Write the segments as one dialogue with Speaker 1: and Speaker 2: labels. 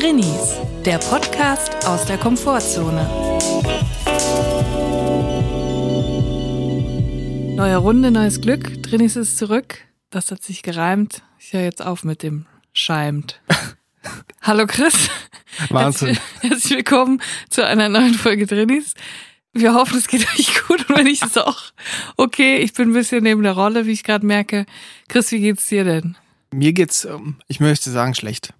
Speaker 1: Drinnies, der Podcast aus der Komfortzone. Neue Runde, neues Glück. Drinnies ist zurück. Das hat sich gereimt. Ich höre jetzt auf mit dem Scheimt. Hallo Chris.
Speaker 2: Wahnsinn.
Speaker 1: Herzlich, herzlich willkommen zu einer neuen Folge Drinnies. Wir hoffen, es geht euch gut und wenn nicht, ist auch okay. Ich bin ein bisschen neben der Rolle, wie ich gerade merke. Chris, wie geht's dir denn?
Speaker 2: Mir geht's, ähm, ich möchte sagen, schlecht.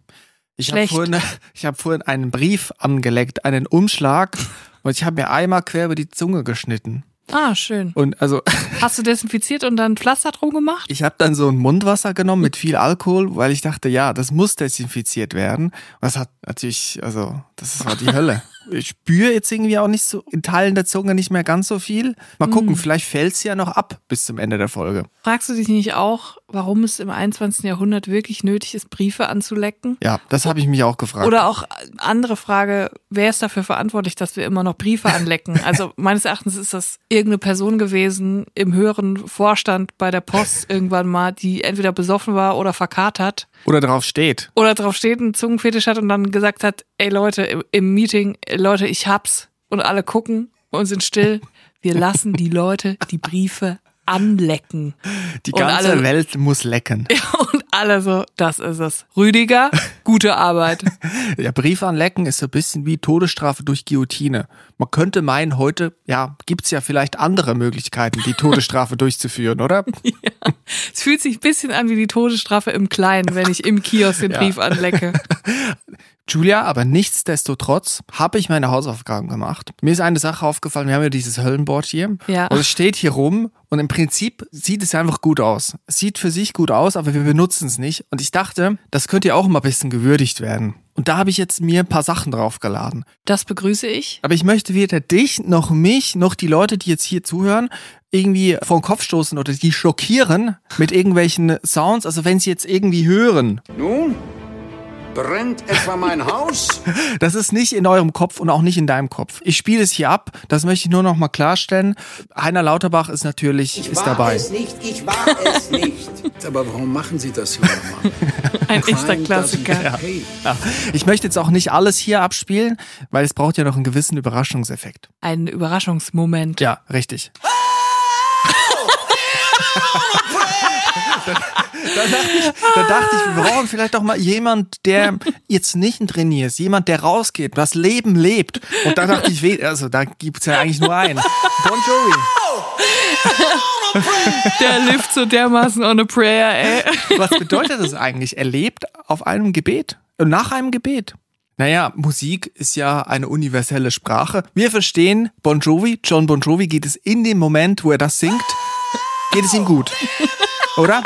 Speaker 2: Ich habe vorhin, ich hab vorhin einen Brief angeleckt, einen Umschlag und ich habe mir einmal quer über die Zunge geschnitten.
Speaker 1: Ah, schön.
Speaker 2: Und also
Speaker 1: Hast du desinfiziert und dann Pflaster drum gemacht?
Speaker 2: ich habe dann so ein Mundwasser genommen mit viel Alkohol, weil ich dachte, ja, das muss desinfiziert werden. Das hat natürlich, also das war die Hölle. Ich spüre jetzt irgendwie auch nicht so in Teilen der Zunge nicht mehr ganz so viel. Mal gucken, vielleicht fällt's ja noch ab bis zum Ende der Folge.
Speaker 1: Fragst du dich nicht auch, warum es im 21. Jahrhundert wirklich nötig ist, Briefe anzulecken?
Speaker 2: Ja, das habe ich mich auch gefragt.
Speaker 1: Oder auch andere Frage, wer ist dafür verantwortlich, dass wir immer noch Briefe anlecken? Also meines Erachtens ist das irgendeine Person gewesen im höheren Vorstand bei der Post irgendwann mal, die entweder besoffen war oder verkatert
Speaker 2: Oder drauf steht.
Speaker 1: oder drauf steht, einen Zungenfetisch hat und dann gesagt hat, ey Leute, im- Meeting, Leute, ich hab's. Und alle gucken und sind still. Wir lassen die Leute die Briefe anlecken.
Speaker 2: Die ganze
Speaker 1: alle-
Speaker 2: Welt muss lecken.
Speaker 1: Und alle so, das ist es. Rüdiger, gute Arbeit.
Speaker 2: Ja, Brief anlecken ist so ein bisschen wie Todesstrafe durch Guillotine. Man könnte meinen, heute, ja, gibt's ja vielleicht andere Möglichkeiten, die Todesstrafe durchzuführen, oder?
Speaker 1: Es fühlt sich ein bisschen an wie die Todesstrafe im Kleinen, wenn ich im Kiosk den Brief anlecke.
Speaker 2: Julia, aber nichtsdestotrotz habe ich meine Hausaufgaben gemacht. Mir ist eine Sache aufgefallen, wir haben ja dieses Höllenboard hier.
Speaker 1: Ja.
Speaker 2: Und es steht hier rum und im Prinzip sieht es einfach gut aus. Es sieht für sich gut aus, aber wir benutzen es nicht. Und ich dachte, das könnte ja auch mal ein bisschen gewürdigt werden. Und da habe ich jetzt mir ein paar Sachen draufgeladen.
Speaker 1: Das begrüße ich.
Speaker 2: Aber ich möchte weder dich noch mich noch die Leute, die jetzt hier zuhören, irgendwie vor den Kopf stoßen oder die schockieren mit irgendwelchen Sounds. Also wenn sie jetzt irgendwie hören,
Speaker 3: Nun? Brennt etwa mein Haus?
Speaker 2: das ist nicht in eurem Kopf und auch nicht in deinem Kopf. Ich spiele es hier ab. Das möchte ich nur noch mal klarstellen. Heiner Lauterbach ist natürlich ist dabei.
Speaker 3: es nicht, ich war es nicht. Aber warum machen Sie das, Mann?
Speaker 1: Ein echter Klassiker.
Speaker 3: pay.
Speaker 2: Ja. Ich möchte jetzt auch nicht alles hier abspielen, weil es braucht ja noch einen gewissen Überraschungseffekt.
Speaker 1: Ein Überraschungsmoment.
Speaker 2: Ja, richtig. Da dachte, ich, da dachte ich, wir brauchen vielleicht auch mal jemand, der jetzt nicht ein Trainier ist, jemand, der rausgeht, das Leben lebt. Und da dachte ich, also da gibt's ja eigentlich nur einen. Bon Jovi.
Speaker 1: Der lived so dermaßen on a prayer, ey.
Speaker 2: Was bedeutet das eigentlich? Er lebt auf einem Gebet, äh, nach einem Gebet. Naja, Musik ist ja eine universelle Sprache. Wir verstehen Bon Jovi, John Bon Jovi geht es in dem Moment, wo er das singt, geht es ihm gut. Oder?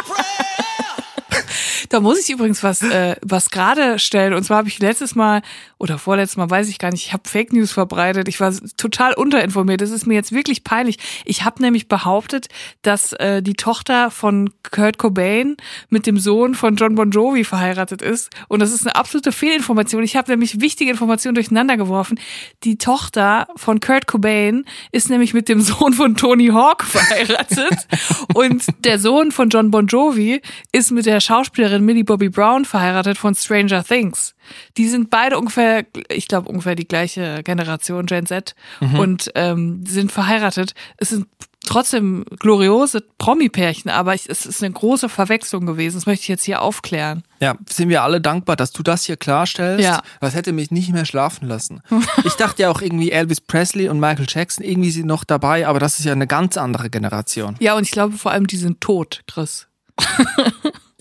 Speaker 1: Da muss ich übrigens was, äh, was gerade stellen. Und zwar habe ich letztes Mal oder vorletztes Mal, weiß ich gar nicht, ich habe Fake News verbreitet. Ich war total unterinformiert. Das ist mir jetzt wirklich peinlich. Ich habe nämlich behauptet, dass äh, die Tochter von Kurt Cobain mit dem Sohn von John Bon Jovi verheiratet ist. Und das ist eine absolute Fehlinformation. Ich habe nämlich wichtige Informationen durcheinander geworfen. Die Tochter von Kurt Cobain ist nämlich mit dem Sohn von Tony Hawk verheiratet. Und der Sohn von John Bon Jovi ist mit der Schauspielerin Millie Bobby Brown verheiratet von Stranger Things. Die sind beide ungefähr, ich glaube ungefähr die gleiche Generation, Gen Z, und ähm, sind verheiratet. Es sind trotzdem gloriose Promi-Pärchen, aber ich, es ist eine große Verwechslung gewesen. Das möchte ich jetzt hier aufklären.
Speaker 2: Ja, sind wir alle dankbar, dass du das hier klarstellst.
Speaker 1: Ja.
Speaker 2: Das hätte mich nicht mehr schlafen lassen. Ich dachte ja auch irgendwie Elvis Presley und Michael Jackson, irgendwie sind noch dabei, aber das ist ja eine ganz andere Generation.
Speaker 1: Ja, und ich glaube vor allem, die sind tot, Chris.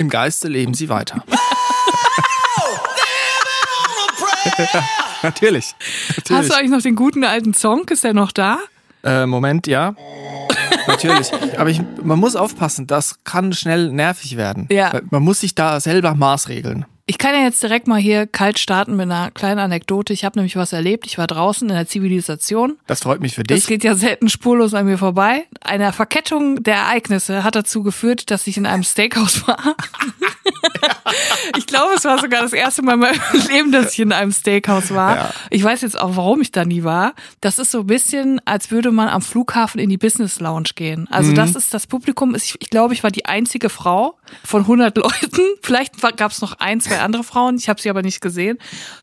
Speaker 2: Im Geiste leben sie weiter. Natürlich.
Speaker 1: Hast
Speaker 2: Natürlich.
Speaker 1: du eigentlich noch den guten alten Song? Ist der noch da?
Speaker 2: Äh, Moment, ja. Natürlich. Aber ich, man muss aufpassen, das kann schnell nervig werden.
Speaker 1: Ja.
Speaker 2: Man muss sich da selber maßregeln.
Speaker 1: Ich kann ja jetzt direkt mal hier kalt starten mit einer kleinen Anekdote. Ich habe nämlich was erlebt. Ich war draußen in der Zivilisation.
Speaker 2: Das freut mich für
Speaker 1: Das
Speaker 2: dich.
Speaker 1: geht ja selten spurlos an mir vorbei. Eine Verkettung der Ereignisse hat dazu geführt, dass ich in einem Steakhouse war. Ich glaube, es war sogar das erste Mal in meinem Leben, dass ich in einem Steakhouse war.
Speaker 2: Ja.
Speaker 1: Ich weiß jetzt auch, warum ich da nie war. Das ist so ein bisschen, als würde man am Flughafen in die Business Lounge gehen. Also das ist das Publikum. Ist, ich glaube, ich war die einzige Frau von 100 Leuten. Vielleicht gab es noch ein, zwei andere Frauen. Ich habe sie aber nicht gesehen.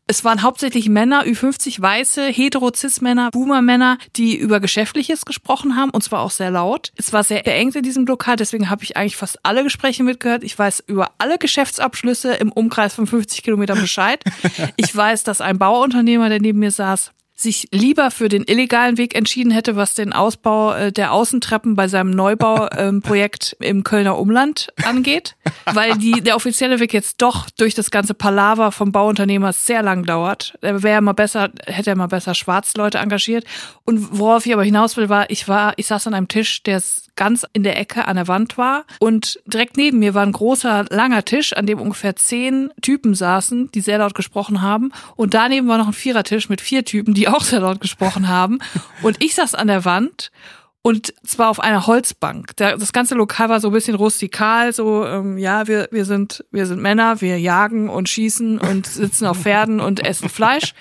Speaker 1: Es waren hauptsächlich Männer, Ü50 weiße, hetero-cis-Männer, Boomer-Männer, die über Geschäftliches gesprochen haben und zwar auch sehr laut. Es war sehr beengt in diesem Lokal, deswegen habe ich eigentlich fast alle Gespräche mitgehört. Ich weiß über alle Geschäftsabschlüsse im Umkreis von 50 Kilometern Bescheid. Ich weiß, dass ein Bauunternehmer, der neben mir saß, sich lieber für den illegalen Weg entschieden hätte, was den Ausbau äh, der Außentreppen bei seinem Neubauprojekt im Kölner Umland angeht, weil die, der offizielle Weg jetzt doch durch das ganze Palaver vom Bauunternehmer sehr lang dauert. Da wäre mal besser, hätte er mal besser Schwarzleute engagiert. Und worauf ich aber hinaus will, war, ich war, ich saß an einem Tisch, der ganz in der Ecke an der Wand war. Und direkt neben mir war ein großer, langer Tisch, an dem ungefähr zehn Typen saßen, die sehr laut gesprochen haben. Und daneben war noch ein Vierertisch mit vier Typen, die auch sehr laut gesprochen haben. Und ich saß an der Wand und zwar auf einer Holzbank. Das ganze Lokal war so ein bisschen rustikal, so ähm, ja, wir wir sind wir sind Männer, wir jagen und schießen und sitzen auf Pferden und essen Fleisch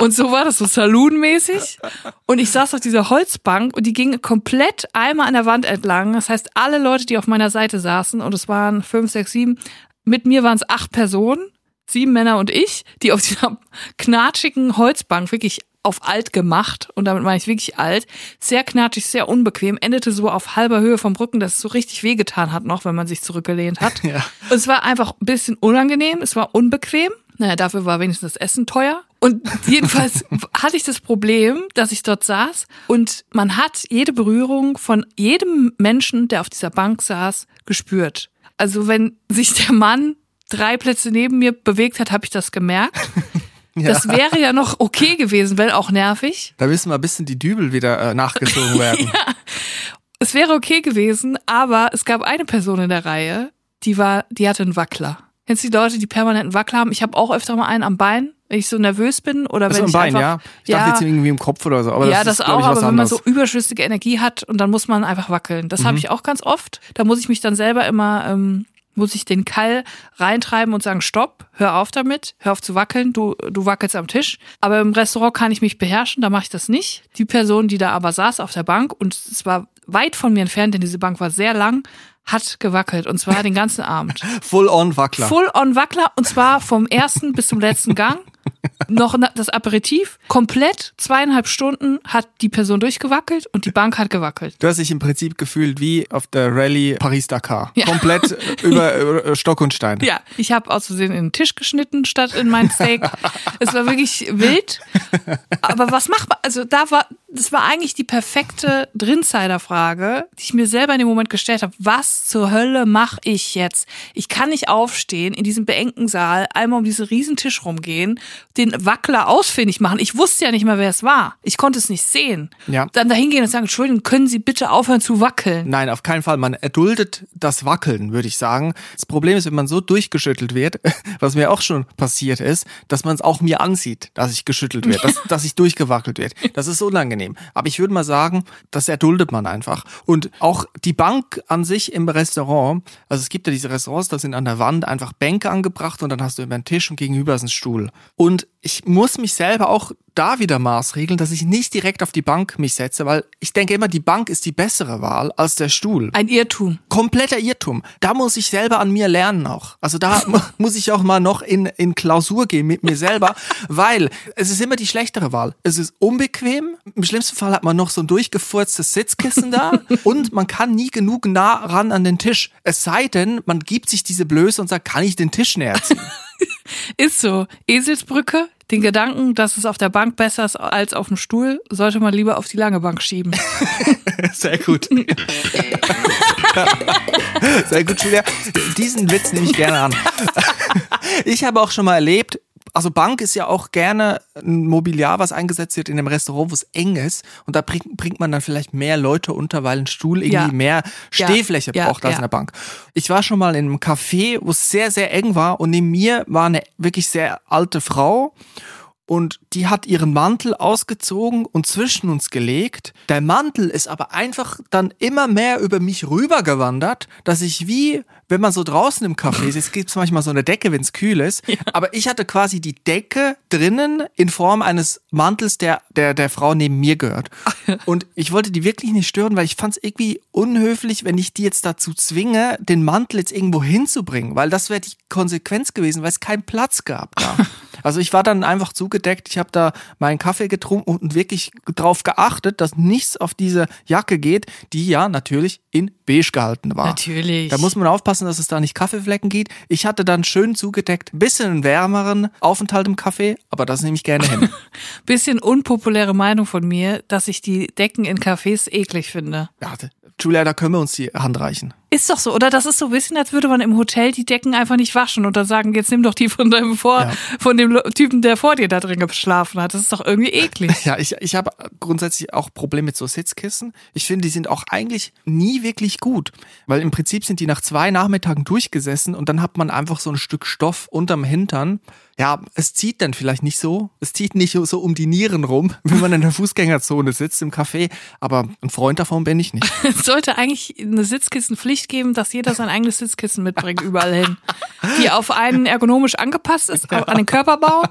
Speaker 1: und so war das so saloonmäßig. Und ich saß auf dieser Holzbank und die ging komplett einmal an der Wand entlang. Das heißt, alle Leute, die auf meiner Seite saßen und es waren fünf, sechs, sieben, mit mir waren es acht Personen, sieben Männer und ich, die auf dieser knatschigen Holzbank wirklich auf alt gemacht, und damit meine ich wirklich alt, sehr knatschig, sehr unbequem, endete so auf halber Höhe vom Rücken, dass es so richtig wehgetan hat noch, wenn man sich zurückgelehnt hat.
Speaker 2: Ja.
Speaker 1: Und es war einfach ein bisschen unangenehm, es war unbequem. Naja, dafür war wenigstens das Essen teuer. Und jedenfalls hatte ich das Problem, dass ich dort saß und man hat jede Berührung von jedem Menschen, der auf dieser Bank saß, gespürt. Also wenn sich der Mann drei Plätze neben mir bewegt hat, habe ich das gemerkt. Das wäre ja noch okay gewesen, wenn auch nervig.
Speaker 2: Da müssen mal ein bisschen die Dübel wieder äh, nachgezogen werden.
Speaker 1: Es wäre okay gewesen, aber es gab eine Person in der Reihe, die war, die hatte einen Wackler. Kennst du die Leute, die permanenten Wackler haben? Ich habe auch öfter mal einen am Bein, wenn ich so nervös bin oder
Speaker 2: Also
Speaker 1: wenn ich
Speaker 2: Bein,
Speaker 1: einfach,
Speaker 2: ja. Ich dachte jetzt irgendwie im Kopf oder so. Aber
Speaker 1: ja,
Speaker 2: das,
Speaker 1: das,
Speaker 2: ist,
Speaker 1: auch,
Speaker 2: ich,
Speaker 1: aber wenn man so überschüssige Energie hat und dann muss man einfach wackeln. Das habe ich auch ganz oft. Da muss ich mich dann selber immer, ähm, muss ich den Keil reintreiben und sagen, stopp, hör auf damit, hör auf zu wackeln, du, du wackelst am Tisch. Aber im Restaurant kann ich mich beherrschen, da mache ich das nicht. Die Person, die da aber saß auf der Bank und es war weit von mir entfernt, denn diese Bank war sehr lang, hat gewackelt und zwar den ganzen Abend.
Speaker 2: Full-on-Wackler.
Speaker 1: Full-on Wackler und zwar vom ersten bis zum letzten Gang. Noch das Aperitif. Komplett zweieinhalb Stunden hat die Person durchgewackelt und die Bank hat gewackelt.
Speaker 2: Du hast dich im Prinzip gefühlt wie auf der Rallye Paris-Dakar.
Speaker 1: Ja.
Speaker 2: Komplett über, Stock und Stein.
Speaker 1: Ja, ich habe aus Versehen in den Tisch geschnitten statt in mein Steak. es war wirklich wild. Aber was macht man? Also da war, das war eigentlich die perfekte Drinsider-Frage, die ich mir selber in dem Moment gestellt habe. Was zur Hölle mache ich jetzt? Ich kann nicht aufstehen in diesem beengten Saal, einmal um diesen riesen Tisch rumgehen, den Wackler ausfindig machen. Ich wusste ja nicht mal, wer es war. Ich konnte es nicht sehen.
Speaker 2: Ja.
Speaker 1: Dann dahin gehen und sagen, Entschuldigung, können Sie bitte aufhören zu wackeln?
Speaker 2: Nein, auf keinen Fall. Man erduldet das Wackeln, würde ich sagen. Das Problem ist, wenn man so durchgeschüttelt wird, was mir auch schon passiert ist, dass man es auch mir ansieht, dass ich geschüttelt werde, dass, dass ich durchgewackelt wird. Das ist unangenehm. Aber ich würde mal sagen, das erduldet man einfach. Und auch die Bank an sich im Restaurant, also es gibt ja diese Restaurants, da sind an der Wand einfach Bänke angebracht und dann hast du über einen Tisch und gegenüber ist ein Stuhl. Und ich muss mich selber auch da wieder maßregeln, dass ich nicht direkt auf die Bank mich setze, weil ich denke immer, die Bank ist die bessere Wahl als der Stuhl
Speaker 1: Ein Irrtum.
Speaker 2: kompletter Irrtum. Da muss ich selber an mir lernen auch. Also da mu- muss ich auch mal noch in, in Klausur gehen mit mir selber, weil es ist immer die schlechtere Wahl. Es ist unbequem. Im schlimmsten Fall hat man noch so ein durchgefurztes Sitzkissen da und man kann nie genug nah ran an den Tisch. Es sei denn, man gibt sich diese Blöße und sagt, kann ich den Tisch näher ziehen?
Speaker 1: Ist so. Eselsbrücke, den Gedanken, dass es auf der Bank besser ist als auf dem Stuhl, sollte man lieber auf die lange Bank schieben.
Speaker 2: Sehr gut. Sehr gut, Julia. Diesen Witz nehme ich gerne an. Ich habe auch schon mal erlebt, also Bank ist ja auch gerne ein Mobiliar, was eingesetzt wird in einem Restaurant, wo es eng ist. Und da bringt, bringt man dann vielleicht mehr Leute unter, weil ein Stuhl irgendwie
Speaker 1: Ja.
Speaker 2: mehr. Stehfläche
Speaker 1: Ja.
Speaker 2: braucht als
Speaker 1: Ja.
Speaker 2: eine Bank. Ich war schon mal in einem Café, wo es sehr, sehr eng war und neben mir war eine wirklich sehr alte Frau. und die hat ihren Mantel ausgezogen und zwischen uns gelegt. Der Mantel ist aber einfach dann immer mehr über mich rübergewandert, dass ich wie, wenn man so draußen im Café sitzt, gibt es manchmal so eine Decke, wenn es kühl ist. Aber ich hatte quasi die Decke drinnen in Form eines Mantels, der, der der Frau neben mir gehört. Und ich wollte die wirklich nicht stören, weil ich fand es irgendwie unhöflich, wenn ich die jetzt dazu zwinge, den Mantel jetzt irgendwo hinzubringen, weil das wäre die Konsequenz gewesen, weil es keinen Platz gab da. Also ich war dann einfach zugedeckt, ich habe da meinen Kaffee getrunken und wirklich darauf geachtet, dass nichts auf diese Jacke geht, die ja natürlich in beige gehalten war.
Speaker 1: Natürlich.
Speaker 2: Da muss man aufpassen, dass es da nicht Kaffeeflecken gibt. Ich hatte dann schön zugedeckt, ein bisschen einen wärmeren Aufenthalt im Café, aber das nehme ich gerne hin.
Speaker 1: Bisschen unpopuläre Meinung von mir, dass ich die Decken in Cafés eklig finde.
Speaker 2: Ja, Julia, da können wir uns die Hand reichen.
Speaker 1: Ist doch so, oder? Das ist so ein bisschen, als würde man im Hotel die Decken einfach nicht waschen und dann sagen, jetzt nimm doch die von deinem vor,
Speaker 2: Ja.
Speaker 1: von dem Typen, der vor dir da drin geschlafen hat. Das ist doch irgendwie eklig.
Speaker 2: Ja, ich, ich habe grundsätzlich auch Probleme mit so Sitzkissen. Ich finde, die sind auch eigentlich nie wirklich gut, weil im Prinzip sind die nach zwei Nachmittagen durchgesessen und dann hat man einfach so ein Stück Stoff unterm Hintern. Ja, es zieht dann vielleicht nicht so. Es zieht nicht so um die Nieren rum, wenn man in der Fußgängerzone sitzt im Café. Aber ein Freund davon bin ich nicht.
Speaker 1: Es sollte eigentlich eine Sitzkissenpflicht geben, dass jeder sein eigenes Sitzkissen mitbringt, überall hin. Die auf einen ergonomisch angepasst ist, an den Körperbau,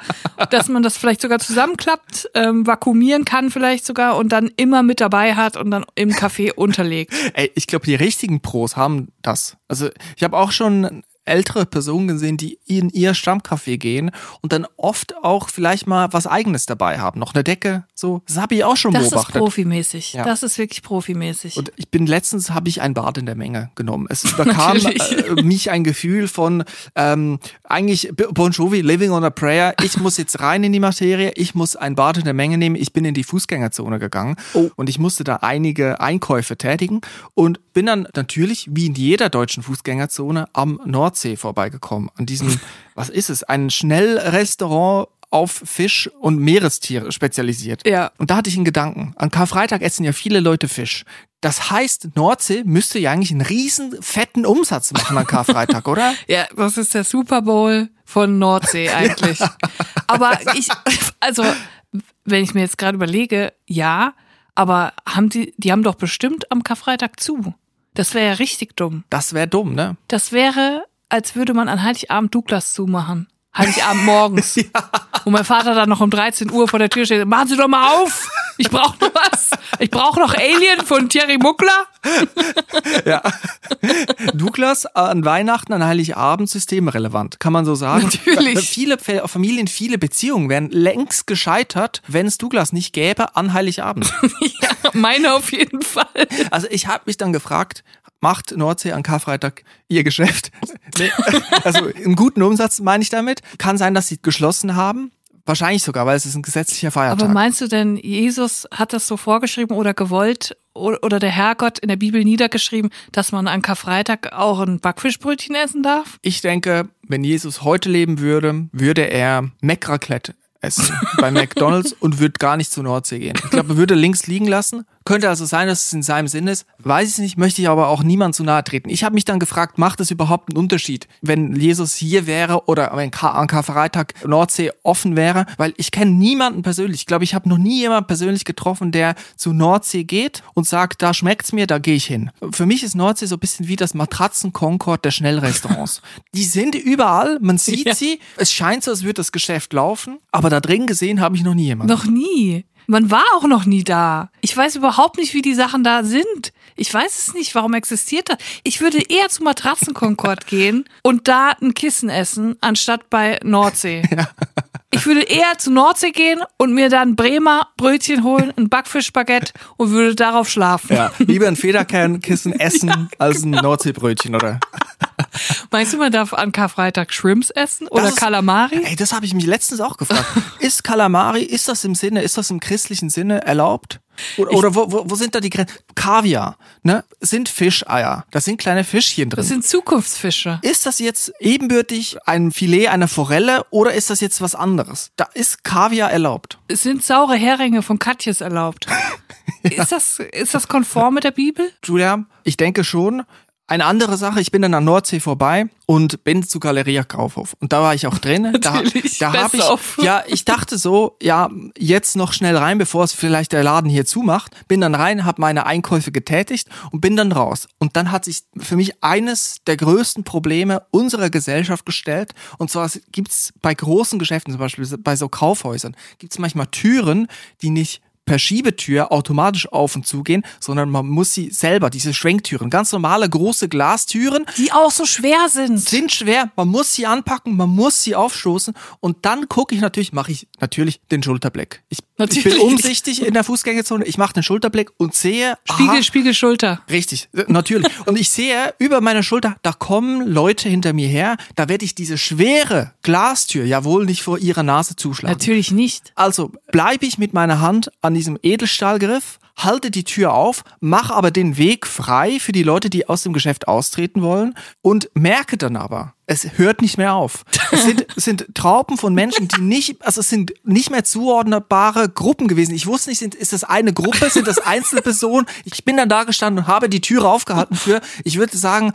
Speaker 1: dass man das vielleicht sogar zusammenklappt, ähm, vakuumieren kann vielleicht sogar und dann immer mit dabei hat und dann im Café unterlegt.
Speaker 2: Ey, ich glaube, die richtigen Pros haben das. Also ich habe auch schon ältere Personen gesehen, die in ihr Stammcafé gehen und dann oft auch vielleicht mal was eigenes dabei haben. Noch eine Decke, so. Das habe ich auch schon
Speaker 1: Das ist
Speaker 2: beobachtet.
Speaker 1: profimäßig.
Speaker 2: Ja.
Speaker 1: Das ist wirklich profimäßig.
Speaker 2: Und ich bin letztens habe ich ein Bad in der Menge genommen. Es überkam äh, mich ein Gefühl von ähm, eigentlich Bon Jovi, Living on a Prayer. Ich muss jetzt rein in die Materie. Ich muss ein Bad in der Menge nehmen. Ich bin in die Fußgängerzone gegangen und ich musste da einige Einkäufe tätigen und bin dann natürlich wie in jeder deutschen Fußgängerzone am Nordsee vorbeigekommen. An diesem, was ist es, ein Schnellrestaurant auf Fisch und Meerestiere spezialisiert.
Speaker 1: Ja.
Speaker 2: Und da hatte ich einen Gedanken. An Karfreitag essen ja viele Leute Fisch. Das heißt, Nordsee müsste ja eigentlich einen riesen fetten Umsatz machen an Karfreitag, oder?
Speaker 1: Ja, das ist der Super Bowl von Nordsee eigentlich. Aber ich, also, wenn ich mir jetzt gerade überlege, ja, aber haben die, die haben doch bestimmt am Karfreitag zu. Das wäre ja richtig dumm.
Speaker 2: Das wäre dumm, ne?
Speaker 1: Das wäre, als würde man an Heiligabend Douglas zumachen. Heiligabend morgens. Wo mein Vater dann noch um 13 Uhr vor der Tür steht. Machen Sie doch mal auf! Ich brauche noch was! Ich brauche noch Alien von Thierry Muckler.
Speaker 2: Ja. Douglas an Weihnachten, an Heiligabend systemrelevant, kann man so sagen.
Speaker 1: Natürlich.
Speaker 2: Viele Fa- Familien, viele Beziehungen wären längst gescheitert, wenn es Douglas nicht gäbe an Heiligabend.
Speaker 1: Ja, meine auf jeden Fall.
Speaker 2: Also ich habe mich dann gefragt, macht Nordsee an Karfreitag ihr Geschäft? Nee, also einen guten Umsatz meine ich damit. Kann sein, dass sie geschlossen haben. Wahrscheinlich sogar, weil es ist ein gesetzlicher Feiertag.
Speaker 1: Aber meinst du denn, Jesus hat das so vorgeschrieben oder gewollt oder der Herrgott in der Bibel niedergeschrieben, dass man an Karfreitag auch ein Backfischbrötchen essen darf?
Speaker 2: Ich denke, wenn Jesus heute leben würde, würde er Meckraclette essen bei McDonalds und würde gar nicht zur Nordsee gehen. Ich glaube, er würde links liegen lassen. Könnte also sein, dass es in seinem Sinn ist. Weiß ich nicht, möchte ich aber auch niemand zu nahe treten. Ich habe mich dann gefragt, macht es überhaupt einen Unterschied, wenn Jesus hier wäre oder wenn an Karfreitag Nordsee offen wäre? Weil ich kenne niemanden persönlich. Ich glaube, ich habe noch nie jemanden persönlich getroffen, der zu Nordsee geht und sagt, da schmeckt's mir, da gehe ich hin. Für mich ist Nordsee so ein bisschen wie das Matratzen-Concord der Schnellrestaurants. Die sind überall, man sieht
Speaker 1: Ja.
Speaker 2: sie. Es scheint so, als würde das Geschäft laufen, aber da drin gesehen habe ich noch nie jemanden.
Speaker 1: Noch nie. Man war auch noch nie da. Ich weiß überhaupt nicht, wie die Sachen da sind. Ich weiß es nicht, warum existiert das? Ich würde eher zu Matratzenkonkord gehen und da ein Kissen essen, anstatt bei Nordsee. Ich würde eher zu Nordsee gehen und mir dann Bremer Brötchen holen, ein Backfischbaguette und würde darauf schlafen.
Speaker 2: Ja, lieber ein Federkernkissen essen als ein Nordseebrötchen, oder?
Speaker 1: Meinst du, man darf an Karfreitag Shrimps essen oder
Speaker 2: Das ist-
Speaker 1: Kalamari?
Speaker 2: Ey, das habe ich mich letztens auch gefragt. Ist Kalamari, ist das im Sinne, ist das im christlichen Sinne erlaubt? Oder, oder wo, wo, wo sind da die Grenzen? Kaviar, ne? Sind Fischeier. Da sind kleine Fischchen drin.
Speaker 1: Das sind Zukunftsfische.
Speaker 2: ist das jetzt ebenbürtig ein Filet einer Forelle oder ist das jetzt was anderes? Da ist Kaviar erlaubt.
Speaker 1: Es sind saure Heringe von Katjes erlaubt. Ist das, ist das konform mit der Bibel?
Speaker 2: Julia, ich denke schon, Eine andere Sache, ich bin dann an Nordsee vorbei und bin zu Galeria Kaufhof. Und da war ich auch drin. Da,
Speaker 1: Natürlich,
Speaker 2: da habe
Speaker 1: best
Speaker 2: ich,
Speaker 1: of.
Speaker 2: ja, ich dachte so, ja, jetzt noch schnell rein, bevor es vielleicht der Laden hier zumacht. Bin dann rein, habe meine Einkäufe getätigt und bin dann raus. Und dann hat sich für mich eines der größten Probleme unserer Gesellschaft gestellt. Und zwar gibt's bei großen Geschäften, zum Beispiel bei so Kaufhäusern, gibt's manchmal Türen, die nicht per Schiebetür automatisch auf und zugehen, sondern man muss sie selber, diese Schwenktüren, ganz normale große Glastüren,
Speaker 1: Die auch so schwer sind.
Speaker 2: sind schwer, man muss sie anpacken, man muss sie aufstoßen und dann gucke ich natürlich, mache ich natürlich den Schulterblick. Ich, ich bin umsichtig in der Fußgängerzone, ich mache den Schulterblick und sehe,
Speaker 1: Spiegel,
Speaker 2: aha,
Speaker 1: Spiegel, Schulter.
Speaker 2: Richtig, äh, natürlich. Und ich sehe über meine Schulter, da kommen Leute hinter mir her, da werde ich diese schwere Glastür ja wohl nicht vor ihrer Nase zuschlagen.
Speaker 1: Natürlich nicht.
Speaker 2: Also bleibe ich mit meiner Hand an diesem Edelstahlgriff, halte die Tür auf, mache aber den Weg frei für die Leute, die aus dem Geschäft austreten wollen und merke dann aber, es hört nicht mehr auf. Es sind, es sind Trauben von Menschen, die nicht, also es sind nicht mehr zuordnbare Gruppen gewesen. Ich wusste nicht, sind, ist das eine Gruppe, sind das Einzelpersonen? Ich bin dann da gestanden und habe die Türe aufgehalten für, ich würde sagen,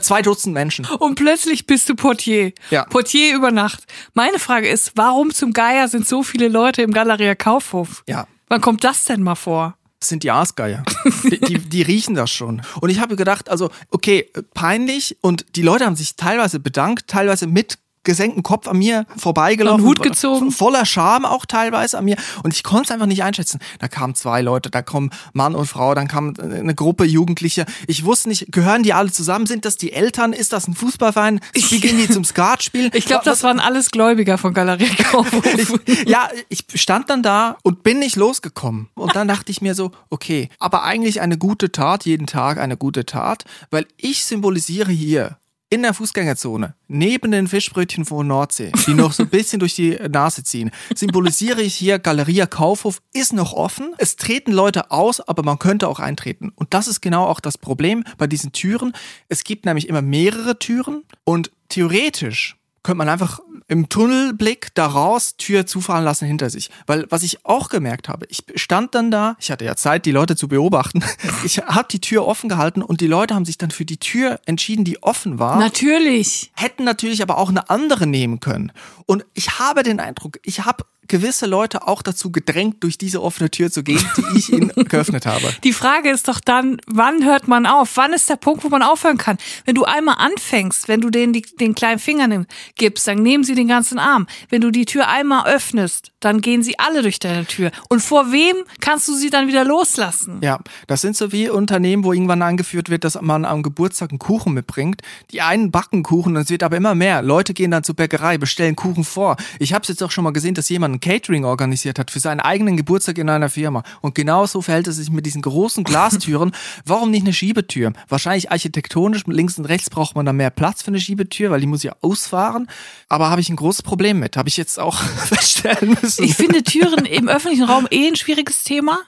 Speaker 2: zwei Dutzend Menschen.
Speaker 1: Und plötzlich bist du Portier.
Speaker 2: Ja.
Speaker 1: Portier über Nacht. Meine Frage ist, warum zum Geier sind so viele Leute im Galeria Kaufhof?
Speaker 2: Ja.
Speaker 1: Wann kommt das denn mal vor?
Speaker 2: Das sind die Aasgeier. Die, die, die riechen das schon. Und ich habe gedacht, also, okay, peinlich. Und die Leute haben sich teilweise bedankt, teilweise mit gesenktem Kopf an mir vorbeigelaufen.
Speaker 1: Hut gezogen.
Speaker 2: Voller Scham auch teilweise an mir. Und ich konnte es einfach nicht einschätzen. Da kamen zwei Leute, da kommen Mann und Frau, dann kam eine Gruppe Jugendlicher. Ich wusste nicht, gehören die alle zusammen? Sind das die Eltern? Ist das ein Fußballverein? Gehen die zum Skat spielen?
Speaker 1: Ich glaube, das waren alles Gläubiger von Kaufhof.
Speaker 2: ich, ja, ich stand dann da und bin nicht losgekommen. Und dann dachte ich mir so, okay, aber eigentlich eine gute Tat, jeden Tag eine gute Tat, weil ich symbolisiere hier in der Fußgängerzone, neben den Fischbrötchen von Nordsee, die noch so ein bisschen durch die Nase ziehen, symbolisiere ich hier, Galeria Kaufhof ist noch offen. Es treten Leute aus, aber man könnte auch eintreten. Und das ist genau auch das Problem bei diesen Türen. Es gibt nämlich immer mehrere Türen und theoretisch könnte man einfach im Tunnelblick daraus Tür zufahren lassen hinter sich. Weil was ich auch gemerkt habe, ich stand dann da, ich hatte ja Zeit, die Leute zu beobachten. Ich habe die Tür offen gehalten und die Leute haben sich dann für die Tür entschieden, die offen war.
Speaker 1: Natürlich.
Speaker 2: hätten natürlich aber auch eine andere nehmen können. Und ich habe den Eindruck, ich habe gewisse Leute auch dazu gedrängt, durch diese offene Tür zu gehen, die ich ihnen geöffnet habe.
Speaker 1: Die Frage ist doch dann, wann hört man auf? Wann ist der Punkt, wo man aufhören kann? Wenn du einmal anfängst, wenn du denen die, den kleinen Finger gibst, dann nehmen sie den ganzen Arm. Wenn du die Tür einmal öffnest, dann gehen sie alle durch deine Tür. Und vor wem kannst du sie dann wieder loslassen?
Speaker 2: Ja, das sind so wie Unternehmen, wo irgendwann angeführt wird, dass man am Geburtstag einen Kuchen mitbringt. Die einen backen Kuchen und es wird aber immer mehr. Leute gehen dann zur Bäckerei, bestellen Kuchen vor. Ich habe es jetzt auch schon mal gesehen, dass jemand ein Catering organisiert hat für seinen eigenen Geburtstag in einer Firma. Und genau so verhält es sich mit diesen großen Glastüren. Warum nicht eine Schiebetür? Wahrscheinlich architektonisch, links und rechts braucht man da mehr Platz für eine Schiebetür, weil die muss ja ausfahren. Aber habe ich ein großes Problem mit. Habe ich jetzt auch feststellen müssen.
Speaker 1: Ich finde Türen im öffentlichen Raum eh ein schwieriges Thema.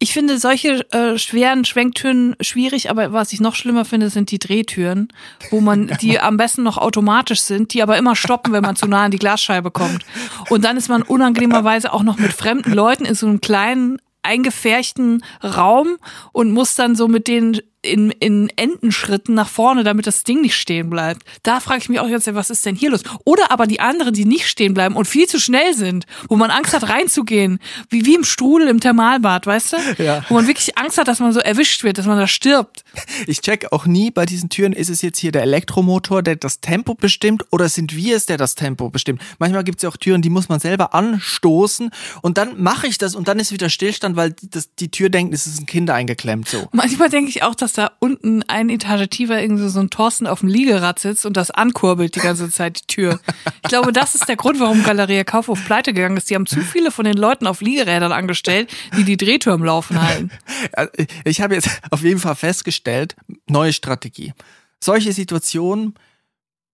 Speaker 1: Ich finde solche äh, schweren Schwenktüren schwierig, aber was ich noch schlimmer finde, sind die Drehtüren, wo man die am besten noch automatisch sind, die aber immer stoppen, wenn man zu nah an die Glasscheibe kommt. Und dann ist man unangenehmerweise auch noch mit fremden Leuten in so einem kleinen eingefärchten Raum und muss dann so mit denen in, in Entenschritten nach vorne, damit das Ding nicht stehen bleibt. Da frage ich mich auch jetzt, was ist denn hier los? Oder aber die anderen, die nicht stehen bleiben und viel zu schnell sind, wo man Angst hat reinzugehen, wie, wie im Strudel im Thermalbad, weißt du?
Speaker 2: Ja.
Speaker 1: Wo man wirklich Angst hat, dass man so erwischt wird, dass man da stirbt.
Speaker 2: Ich check auch nie bei diesen Türen, ist es jetzt hier der Elektromotor, der das Tempo bestimmt oder sind wir es, der das Tempo bestimmt? Manchmal gibt es ja auch Türen, die muss man selber anstoßen und dann mache ich das und dann ist wieder Stillstand, weil das, die Tür denkt, es ist ein Kind eingeklemmt so.
Speaker 1: Manchmal denke ich auch, dass da unten eine Etage tiefer irgendwie so ein Thorsten auf dem Liegerad sitzt und das ankurbelt die ganze Zeit die Tür. Ich glaube, das ist der Grund, warum Galeria Kaufhof pleite gegangen ist. Die haben zu viele von den Leuten auf Liegerädern angestellt, die die Drehtür am Laufen halten.
Speaker 2: Ich habe jetzt auf jeden Fall festgestellt, neue Strategie. Solche Situationen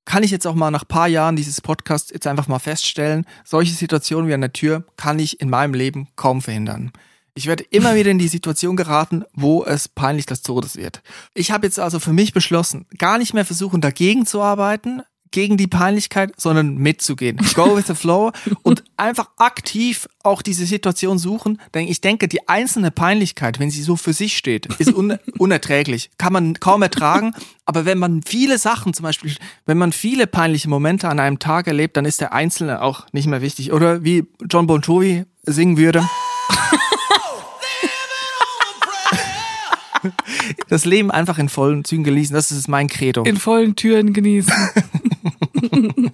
Speaker 2: kann ich jetzt auch mal nach paar Jahren dieses Podcasts jetzt einfach mal feststellen, solche Situationen wie an der Tür kann ich in meinem Leben kaum verhindern. Ich werde immer wieder in die Situation geraten, wo es peinlich des Todes wird. Ich habe jetzt also für mich beschlossen, gar nicht mehr versuchen, dagegen zu arbeiten, gegen die Peinlichkeit, sondern mitzugehen. Go with the flow und einfach aktiv auch diese Situation suchen, denn ich denke, die einzelne Peinlichkeit, wenn sie so für sich steht, ist un unerträglich. Kann man kaum ertragen. Aber wenn man viele Sachen, zum Beispiel, wenn man viele peinliche Momente an einem Tag erlebt, dann ist der Einzelne auch nicht mehr wichtig. Oder wie John Bon Jovi singen würde. Das Leben einfach in vollen Zügen genießen, das ist mein Credo.
Speaker 1: In vollen Türen genießen.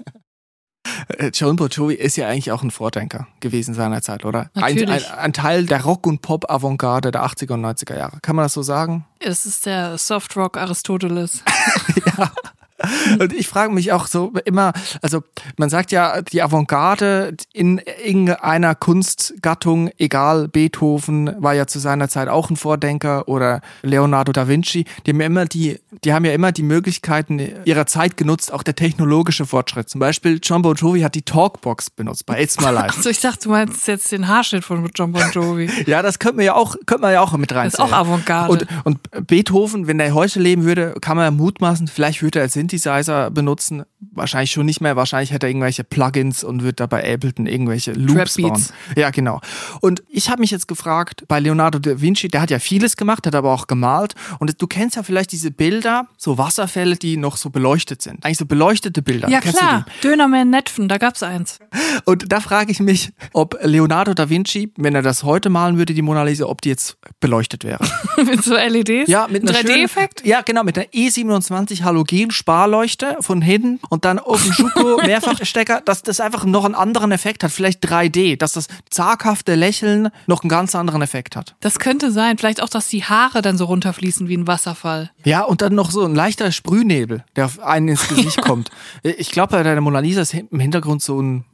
Speaker 2: Äh, John Bon Jovi ist ja eigentlich auch ein Vordenker gewesen seinerzeit, oder? Ein, ein, ein Teil der Rock- und Pop-Avantgarde der 80er und 90er Jahre. Kann man das so sagen?
Speaker 1: Es ist der Softrock Aristoteles.
Speaker 2: Und ich frage mich auch so immer, also man sagt ja, die Avantgarde in irgendeiner Kunstgattung, egal, Beethoven war ja zu seiner Zeit auch ein Vordenker oder Leonardo da Vinci, die haben ja immer die, die haben ja immer die Möglichkeiten ihrer Zeit genutzt, auch der technologische Fortschritt. Zum Beispiel John Bon Jovi hat die Talkbox benutzt bei It's My Life.
Speaker 1: Also ich dachte, du meinst jetzt den Haarschnitt von John Bon Jovi.
Speaker 2: Ja, das könnte man ja auch, könnte man ja auch mit rein.
Speaker 1: Das ist auch Avantgarde.
Speaker 2: Und, und Beethoven, wenn er heute leben würde, kann man ja mutmaßen, vielleicht würde er Synthesizer benutzen. Wahrscheinlich schon nicht mehr. Wahrscheinlich hätte er irgendwelche Plugins und wird da bei Ableton irgendwelche Loops bauen. Ja, genau. Und ich habe mich jetzt gefragt, bei Leonardo da Vinci, der hat ja vieles gemacht, hat aber auch gemalt. Und du kennst ja vielleicht diese Bilder, so Wasserfälle, die noch so beleuchtet sind. Eigentlich so beleuchtete Bilder.
Speaker 1: ja
Speaker 2: Kennst
Speaker 1: klar, Dönerman Netfen, da gab's eins.
Speaker 2: und da frage ich mich, ob Leonardo da Vinci, wenn er das heute malen würde, die Mona Lisa, ob die jetzt beleuchtet wäre.
Speaker 1: mit so LEDs.
Speaker 2: Ja, mit einer
Speaker 1: 3D-Effekt.
Speaker 2: schönen- Ja, genau, mit einer E27 Halogen Sparleuchte von hinten und dann oben Schuko Mehrfachstecker, dass das einfach noch einen anderen Effekt hat, vielleicht 3D, dass das zaghafte Lächeln noch einen ganz anderen Effekt hat.
Speaker 1: Das könnte sein. Vielleicht auch, dass die Haare dann so runterfließen wie ein Wasserfall.
Speaker 2: Ja, und dann noch so ein leichter Sprühnebel, der auf einen ins Gesicht kommt. Ich glaube, bei der Mona Lisa ist im Hintergrund so ein,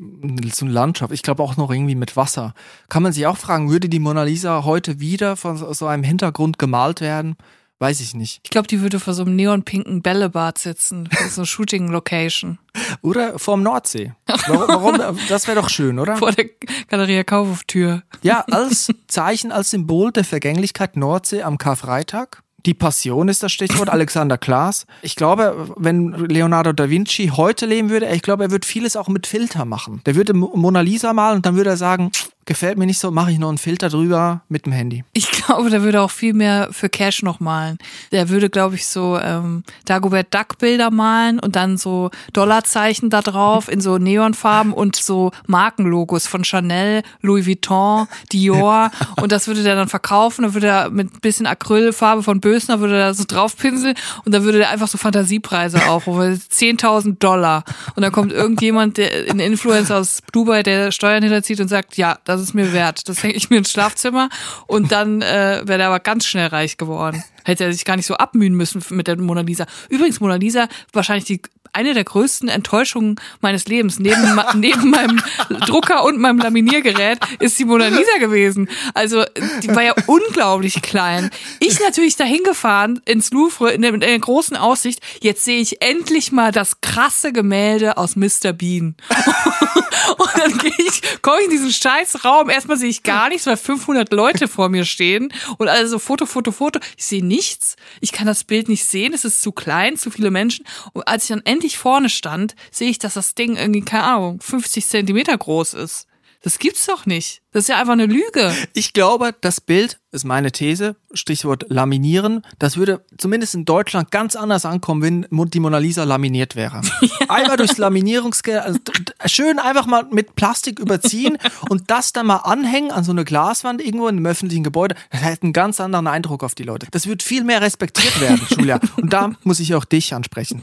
Speaker 2: so ein Landschaft. Ich glaube auch noch irgendwie mit Wasser. Kann man sich auch fragen, würde die Mona Lisa heute wieder von so einem Hintergrund gemalt werden? Weiß ich nicht.
Speaker 1: Ich glaube, die würde vor so einem neonpinken Bällebad sitzen. So eine Shooting-Location.
Speaker 2: Oder vorm Nordsee. Warum? warum das wäre doch schön, oder?
Speaker 1: Vor der Galeria Kaufhof-Tür.
Speaker 2: Ja, als Zeichen, als Symbol der Vergänglichkeit Nordsee am Karfreitag. Die Passion ist das Stichwort, Alexander Klaas. Ich glaube, wenn Leonardo da Vinci heute leben würde, ich glaube, er würde vieles auch mit Filter machen. Der würde Mo- Mona Lisa malen und dann würde er sagen, gefällt mir nicht so, mache ich noch einen Filter drüber mit dem Handy.
Speaker 1: Ich glaube, der würde auch viel mehr für Cash noch malen. Der würde, glaube ich, so ähm, Dagobert Duck Bilder malen und dann so Dollarzeichen da drauf in so Neonfarben und so Markenlogos von Chanel, Louis Vuitton, Dior und das würde der dann verkaufen. Dann würde er mit ein bisschen Acrylfarbe von Bösner würde er so draufpinseln und dann würde der einfach so Fantasiepreise aufrufen. 10.000 Dollar. Und dann kommt irgendjemand, der ein Influencer aus Dubai, der Steuern hinterzieht und sagt, ja, das ist mir wert. Das hänge ich mir ins Schlafzimmer und dann äh, wäre er aber ganz schnell reich geworden. Hätte er sich gar nicht so abmühen müssen mit der Mona Lisa. Übrigens, Mona Lisa, wahrscheinlich die eine der größten Enttäuschungen meines Lebens. Neben, neben meinem Drucker und meinem Laminiergerät ist die Mona Lisa gewesen. Also, die war ja unglaublich klein. Ich natürlich dahin gefahren ins Louvre in der, in der großen Aussicht. Jetzt sehe ich endlich mal das krasse Gemälde aus Mr. Bean. Und dann gehe ich, komme ich in diesen scheiß Raum. Erstmal sehe ich gar nichts, weil 500 Leute vor mir stehen und alle so Foto, Foto, Foto. Ich sehe nichts. Ich kann das Bild nicht sehen. Es ist zu klein, zu viele Menschen. Und als ich dann endlich vorne stand, sehe ich, dass das Ding irgendwie, keine Ahnung, 50 Zentimeter groß ist. Das gibt's doch nicht. Das ist ja einfach eine Lüge.
Speaker 2: Ich glaube, das Bild ist meine These, Stichwort laminieren, das würde zumindest in Deutschland ganz anders ankommen, wenn die Mona Lisa laminiert wäre. Einmal durchs Laminierungsgel, also schön einfach mal mit Plastik überziehen und das dann mal anhängen an so eine Glaswand irgendwo in einem öffentlichen Gebäude. Das hätte einen ganz anderen Eindruck auf die Leute. Das wird viel mehr respektiert werden, Julia. Und da muss ich auch dich ansprechen.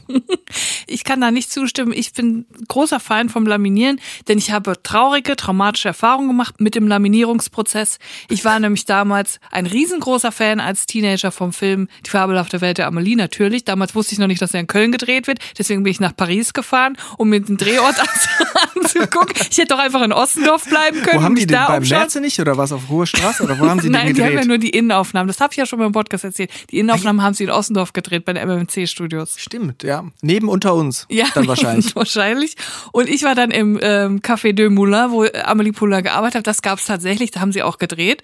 Speaker 1: Ich kann da nicht zustimmen. Ich bin großer Fan vom Laminieren, denn ich habe traurige, traumatische Erfahrungen gemacht mit dem Laminierungsprozess. Ich war nämlich damals ein riesengroßer Fan als Teenager vom Film Die fabelhafte Welt der Amelie, natürlich. Damals wusste ich noch nicht, dass er in Köln gedreht wird. Deswegen bin ich nach Paris gefahren, um mir den Drehort anzugucken. Ich hätte doch einfach in Ossendorf bleiben können.
Speaker 2: Wo haben die
Speaker 1: mich
Speaker 2: den
Speaker 1: da
Speaker 2: beim
Speaker 1: umschauen.
Speaker 2: Merze nicht oder was auf Hohe Straße oder wo haben sie
Speaker 1: Nein,
Speaker 2: den
Speaker 1: die haben ja
Speaker 2: gedreht?
Speaker 1: nur die Innenaufnahmen. Das habe ich ja schon mal im Podcast erzählt. Die Innenaufnahmen haben sie in Ossendorf gedreht bei den MMC-Studios.
Speaker 2: Stimmt, ja. Neben unter uns.
Speaker 1: Ja,
Speaker 2: Dann wahrscheinlich.
Speaker 1: wahrscheinlich. Und ich war dann im ähm, Café de Moulin, wo Amelie Poulain gearbeitet hat. Das gab es tatsächlich, da haben sie auch gedreht.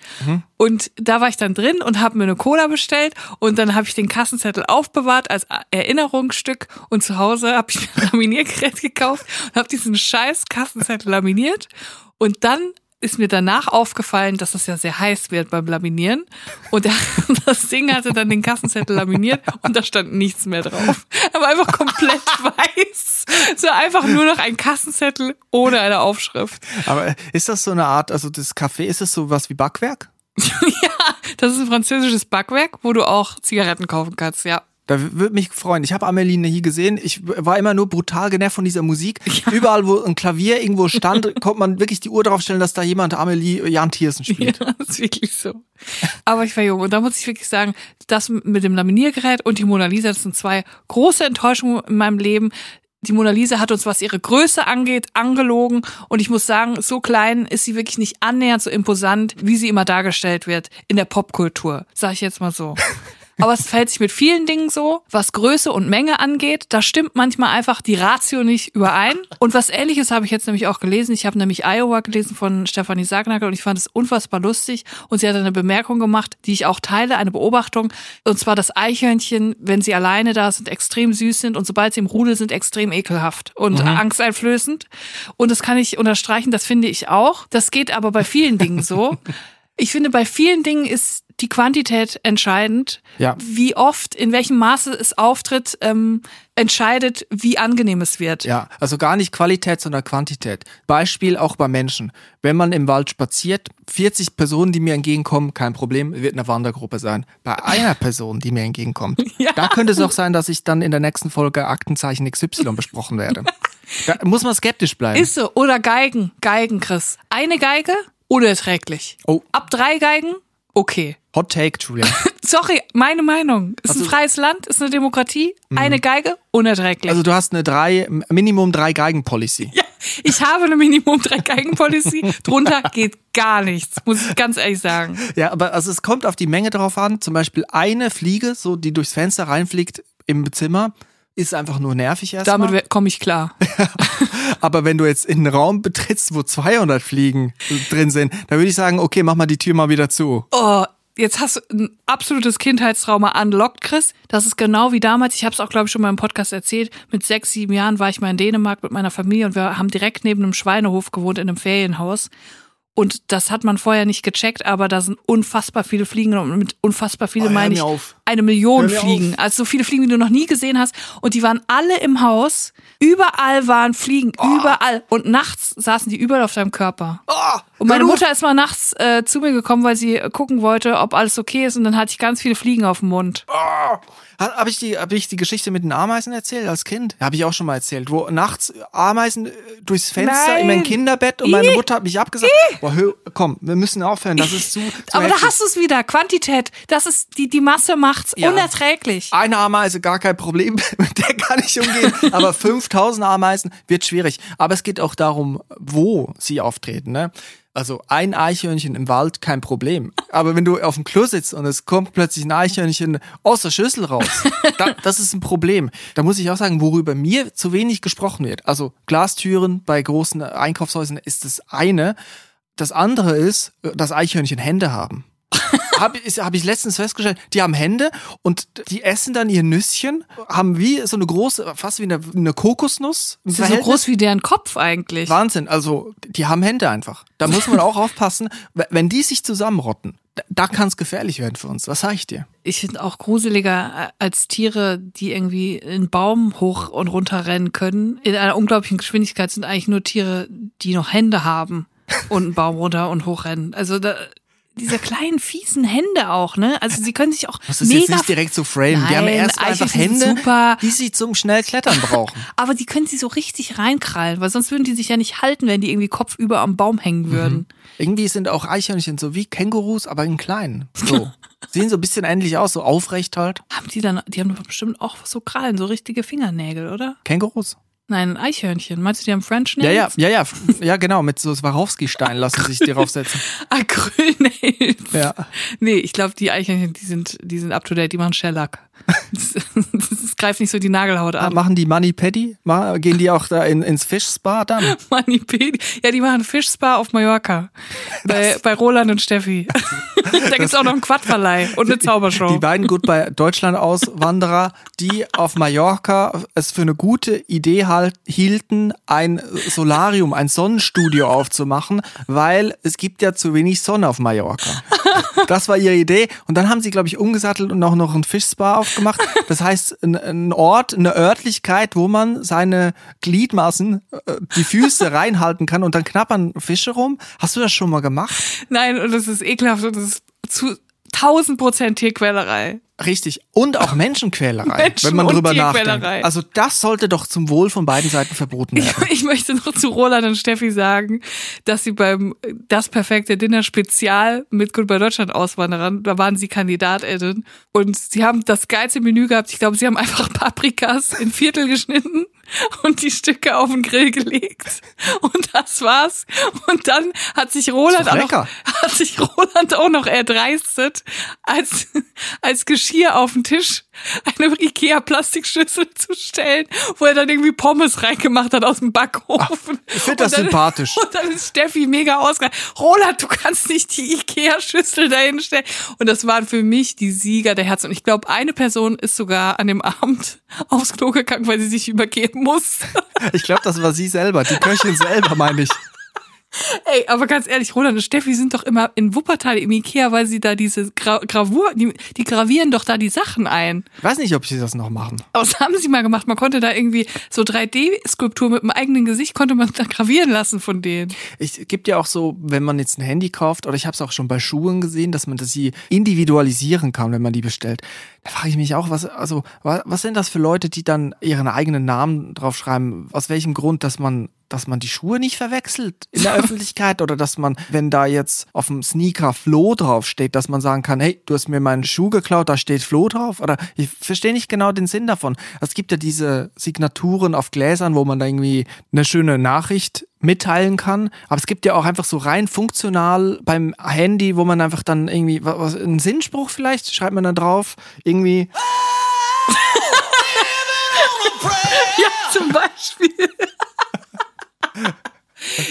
Speaker 1: Und da war ich dann drin und habe mir eine Cola bestellt und dann habe ich den Kassenzettel aufbewahrt als Erinnerungsstück und zu Hause habe ich ein Laminiergerät gekauft und habe diesen scheiß Kassenzettel laminiert Und dann ist mir danach aufgefallen, dass das ja sehr heiß wird beim Laminieren. Und das Ding hatte dann den Kassenzettel laminiert und da stand nichts mehr drauf. Aber einfach komplett weiß. So einfach nur noch ein Kassenzettel ohne eine Aufschrift.
Speaker 2: Aber ist das so eine Art, also das Café, ist das so was wie Backwerk?
Speaker 1: ja, das ist ein französisches Backwerk, wo du auch Zigaretten kaufen kannst, ja.
Speaker 2: Da würde mich freuen. Ich habe Amelie nie gesehen. Ich war immer nur brutal genervt von dieser Musik. Ja. Überall, wo ein Klavier irgendwo stand, konnte man wirklich die Uhr drauf stellen, dass da jemand Amelie Jan Thiersen spielt.
Speaker 1: Ja, das ist wirklich so. Aber ich war jung und da muss ich wirklich sagen, das mit dem Laminiergerät und die Mona Lisa, das sind zwei große Enttäuschungen in meinem Leben. Die Mona Lisa hat uns, was ihre Größe angeht, angelogen. Und ich muss sagen, so klein ist sie wirklich nicht annähernd so imposant, wie sie immer dargestellt wird in der Popkultur. Sag ich jetzt mal so. Aber es verhält sich mit vielen Dingen so, was Größe und Menge angeht. Da stimmt manchmal einfach die Ratio nicht überein. Und was ähnliches habe ich jetzt nämlich auch gelesen. Ich habe nämlich Iowa gelesen von Stefanie Sagnagel und ich fand es unfassbar lustig. Und sie hat eine Bemerkung gemacht, die ich auch teile, eine Beobachtung. Und zwar, dass Eichhörnchen, wenn sie alleine da sind, extrem süß sind und sobald sie im Rudel sind, extrem ekelhaft und mhm. angsteinflößend. Und das kann ich unterstreichen, das finde ich auch. Das geht aber bei vielen Dingen so. Ich finde, bei vielen Dingen ist die Quantität entscheidend.
Speaker 2: Ja.
Speaker 1: Wie oft, in welchem Maße es auftritt, ähm, entscheidet, wie angenehm es wird.
Speaker 2: Ja, also gar nicht Qualität, sondern Quantität. Beispiel auch bei Menschen. Wenn man im Wald spaziert, 40 Personen, die mir entgegenkommen, kein Problem, wird eine Wandergruppe sein. Bei einer Person, die mir entgegenkommt, ja. da könnte es auch sein, dass ich dann in der nächsten Folge Aktenzeichen XY besprochen werde. Da muss man skeptisch bleiben.
Speaker 1: Ist so. Oder Geigen. Geigen, Chris. Eine Geige, unerträglich.
Speaker 2: Oh.
Speaker 1: Ab drei Geigen, okay.
Speaker 2: Hot Take, Julia.
Speaker 1: Sorry, meine Meinung. Ist also, ein freies Land, ist eine Demokratie, mh. eine Geige, unerträglich.
Speaker 2: Also du hast eine drei, Minimum drei Geigen Policy.
Speaker 1: Ja, ich habe eine Minimum drei Geigen Policy. Drunter geht gar nichts, muss ich ganz ehrlich sagen.
Speaker 2: Ja, aber also es kommt auf die Menge drauf an. Zum Beispiel eine Fliege, so die durchs Fenster reinfliegt im Zimmer, ist einfach nur nervig erstmal.
Speaker 1: Damit komme ich klar.
Speaker 2: Aber wenn du jetzt in einen Raum betrittst, wo 200 Fliegen drin sind, dann würde ich sagen, okay, mach mal die Tür mal wieder zu.
Speaker 1: Oh, jetzt hast du ein absolutes Kindheitstrauma unlocked, Chris. Das ist genau wie damals. Ich habe es auch, glaube ich, schon mal im Podcast erzählt. Mit sechs, sieben Jahren war ich mal in Dänemark mit meiner Familie und wir haben direkt neben einem Schweinehof gewohnt in einem Ferienhaus. Und das hat man vorher nicht gecheckt, aber da sind unfassbar viele Fliegen und mit unfassbar viele oh, meine ich auf. eine Million Fliegen. Auf. Also so viele Fliegen, die du noch nie gesehen hast. Und die waren alle im Haus. Überall waren Fliegen, oh. überall. Und nachts saßen die überall auf deinem Körper.
Speaker 2: Oh,
Speaker 1: und meine Mutter ist mal nachts äh, zu mir gekommen, weil sie gucken wollte, ob alles okay ist. Und dann hatte ich ganz viele Fliegen auf dem Mund.
Speaker 2: Oh. Habe ich, die, hab ich die Geschichte mit den Ameisen erzählt als Kind? Habe ich auch schon mal erzählt. Wo nachts Ameisen äh, durchs Fenster Nein. in mein Kinderbett und meine Mutter hat mich abgesagt. Boah, hör, komm, wir müssen aufhören. Das ist zu. zu
Speaker 1: Aber heftig. da hast du es wieder. Quantität. Das ist die, die Masse macht's ja. unerträglich.
Speaker 2: Eine Ameise gar kein Problem. Mit der kann ich umgehen. Aber 5000 Ameisen wird schwierig. Aber es geht auch darum, wo sie auftreten. Ne? Also ein Eichhörnchen im Wald, kein Problem. Aber wenn du auf dem Klo sitzt und es kommt plötzlich ein Eichhörnchen aus der Schüssel raus, da, das ist ein Problem. Da muss ich auch sagen, worüber mir zu wenig gesprochen wird. Also Glastüren bei großen Einkaufshäusern ist das eine. Das andere ist, dass Eichhörnchen Hände haben habe hab ich letztens festgestellt, die haben Hände und die essen dann ihr Nüsschen, haben wie so eine große, fast wie eine, eine Kokosnuss.
Speaker 1: Das ist so groß wie deren Kopf eigentlich.
Speaker 2: Wahnsinn, also die haben Hände einfach. Da muss man auch aufpassen, wenn die sich zusammenrotten, da kann es gefährlich werden für uns. Was sag ich dir?
Speaker 1: Ich finde auch gruseliger äh, als Tiere, die irgendwie einen Baum hoch und runter rennen können. In einer unglaublichen Geschwindigkeit sind eigentlich nur Tiere, die noch Hände haben und einen Baum runter und hochrennen. Also da, diese kleinen fiesen Hände auch, ne? Also sie können sich auch
Speaker 2: das ist mega jetzt nicht direkt so frame. die haben erst einfach Hände, super. die sie zum schnell klettern brauchen.
Speaker 1: Aber die können sie so richtig reinkrallen, weil sonst würden die sich ja nicht halten, wenn die irgendwie kopfüber am Baum hängen mhm. würden. Mhm.
Speaker 2: Irgendwie sind auch Eichhörnchen so wie Kängurus, aber in klein. So. Sehen so ein bisschen ähnlich aus, so aufrecht halt.
Speaker 1: Haben die dann, die haben doch bestimmt auch so Krallen, so richtige Fingernägel, oder?
Speaker 2: Kängurus?
Speaker 1: Nein, Eichhörnchen. Meinst du, die haben French
Speaker 2: Nails? Ja, ja, ja, ja, ja, genau. Mit so Swarovski-Steinen lassen sich die draufsetzen.
Speaker 1: Acrylnails. Ja. Nee, ich glaube, die Eichhörnchen, die sind, die sind up to date, die machen Shellac. Das, das ist greif nicht so die Nagelhaut an.
Speaker 2: Machen die Money Paddy? Gehen die auch da in, ins Fischspa dann?
Speaker 1: Manipedi. Ja, die machen Fischspa auf Mallorca. Bei, bei Roland und Steffi. da gibt's auch noch einen Quadverleih und eine Zaubershow.
Speaker 2: Die beiden gut bei Deutschland Auswanderer, die auf Mallorca es für eine gute Idee halt, hielten, ein Solarium, ein Sonnenstudio aufzumachen, weil es gibt ja zu wenig Sonne auf Mallorca. Das war ihre Idee. Und dann haben sie, glaube ich, umgesattelt und auch noch ein Fischspa aufgemacht. Das heißt, ein, Ort, eine Örtlichkeit, wo man seine Gliedmaßen, äh, die Füße reinhalten kann und dann knappern Fische rum. Hast du das schon mal gemacht?
Speaker 1: Nein, und das ist ekelhaft und das ist zu 1000 Prozent Tierquälerei.
Speaker 2: Richtig. Und auch Menschenquälerei,
Speaker 1: Menschen-
Speaker 2: wenn man drüber nachdenkt. Also das sollte doch zum Wohl von beiden Seiten verboten werden.
Speaker 1: Ich möchte noch zu Roland und Steffi sagen, dass sie beim Das perfekte Dinner Spezial mit Goodbye Deutschland Auswanderern, da waren sie KandidatInnen und sie haben das geilste Menü gehabt. Ich glaube, sie haben einfach Paprikas in Viertel geschnitten und die Stücke auf den Grill gelegt. Und das war's. Und dann hat sich Roland auch noch, hat sich Roland auch noch erdreistet, als, als Geschirr auf den Tisch eine Ikea-Plastikschüssel zu stellen, wo er dann irgendwie Pommes reingemacht hat aus dem Backofen.
Speaker 2: ich find das
Speaker 1: Und dann-
Speaker 2: sympathisch.
Speaker 1: Und dann ist Steffi mega ausgegangen. Roland, du kannst nicht die Ikea-Schüssel dahin stellen. Und das waren für mich die Sieger der Herzen. Und ich glaube, eine Person ist sogar an dem Abend aufs Klo gegangen, weil sie sich übergeben muss.
Speaker 2: Ich glaube, das war sie selber, die Köchin selber, meine ich.
Speaker 1: Ey, aber ganz ehrlich, Roland und Steffi sind doch immer in Wuppertal im Ikea, weil sie da diese Gra Gravur, die, die gravieren doch da die Sachen ein.
Speaker 2: Ich weiß nicht, ob sie das noch machen.
Speaker 1: Aber das haben sie mal gemacht. Man konnte da irgendwie so 3D-Skulptur mit dem eigenen Gesicht konnte man da gravieren lassen von denen.
Speaker 2: Es gibt ja auch so, wenn man jetzt ein Handy kauft, oder ich habe es auch schon bei Schuhen gesehen, dass man das sie individualisieren kann, wenn man die bestellt. Da frage ich mich auch, was, also, wa- was sind das für Leute, die dann ihren eigenen Namen draufschreiben? Aus welchem Grund, dass man, dass man die Schuhe nicht verwechselt in der Öffentlichkeit oder dass man, wenn da jetzt auf dem Sneaker Flo draufsteht, dass man sagen kann, hey, du hast mir meinen Schuh geklaut, da steht Flo drauf? Oder ich verstehe nicht genau den Sinn davon. Es gibt ja diese Signaturen auf Gläsern, wo man da irgendwie eine schöne Nachricht mitteilen kann. Aber es gibt ja auch einfach so rein funktional beim Handy, wo man einfach dann irgendwie, was, was einen Sinnspruch vielleicht, schreibt man da drauf, irgendwie,
Speaker 1: Ja, zum Beispiel.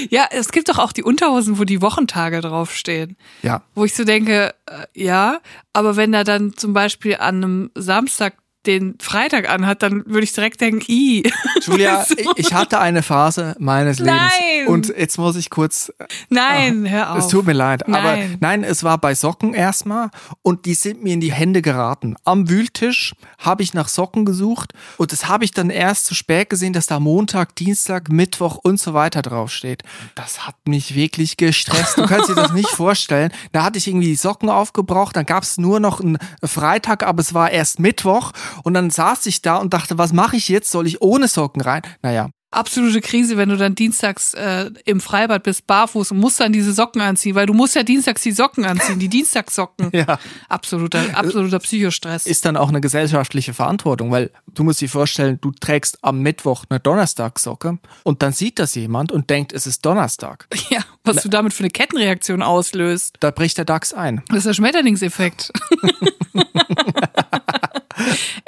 Speaker 1: Ja, es gibt doch auch die Unterhosen, wo die Wochentage draufstehen.
Speaker 2: ja,
Speaker 1: Wo ich so denke, äh, ja, aber wenn er dann zum Beispiel an einem Samstag den Freitag anhat, dann würde ich direkt denken, i.
Speaker 2: Julia,
Speaker 1: du?
Speaker 2: ich- hatte eine Phase meines Lebens.
Speaker 1: Nein!
Speaker 2: Und jetzt muss ich kurz
Speaker 1: Nein, hör auf.
Speaker 2: Es tut mir leid, aber
Speaker 1: Nein.
Speaker 2: nein, es war bei Socken erstmal und die sind mir in die Hände geraten. Am Wühltisch habe ich nach Socken gesucht und das habe ich dann erst zu spät gesehen, dass da Montag, Dienstag, Mittwoch und so weiter draufsteht. Das hat mich wirklich gestresst. Du kannst dir das nicht vorstellen. Da hatte ich irgendwie die Socken aufgebraucht, dann gab es nur noch einen Freitag, aber es war erst Mittwoch und dann saß ich da und dachte, was mache ich jetzt? Soll ich ohne Socken rein? Naja,
Speaker 1: Absolute Krise, wenn du dann dienstags äh, im Freibad bist, barfuß und musst dann diese Socken anziehen, weil du musst ja dienstags die Socken anziehen, die Dienstagssocken.
Speaker 2: ja.
Speaker 1: Absoluter, absoluter Psychostress.
Speaker 2: ist dann auch eine gesellschaftliche Verantwortung, weil du musst dir vorstellen, du trägst am Mittwoch eine Donnerstagssocke und dann sieht das jemand und denkt, es ist Donnerstag.
Speaker 1: ja, was du damit für eine Kettenreaktion auslöst.
Speaker 2: Da bricht der DAX ein.
Speaker 1: Das ist der Schmetterlingseffekt.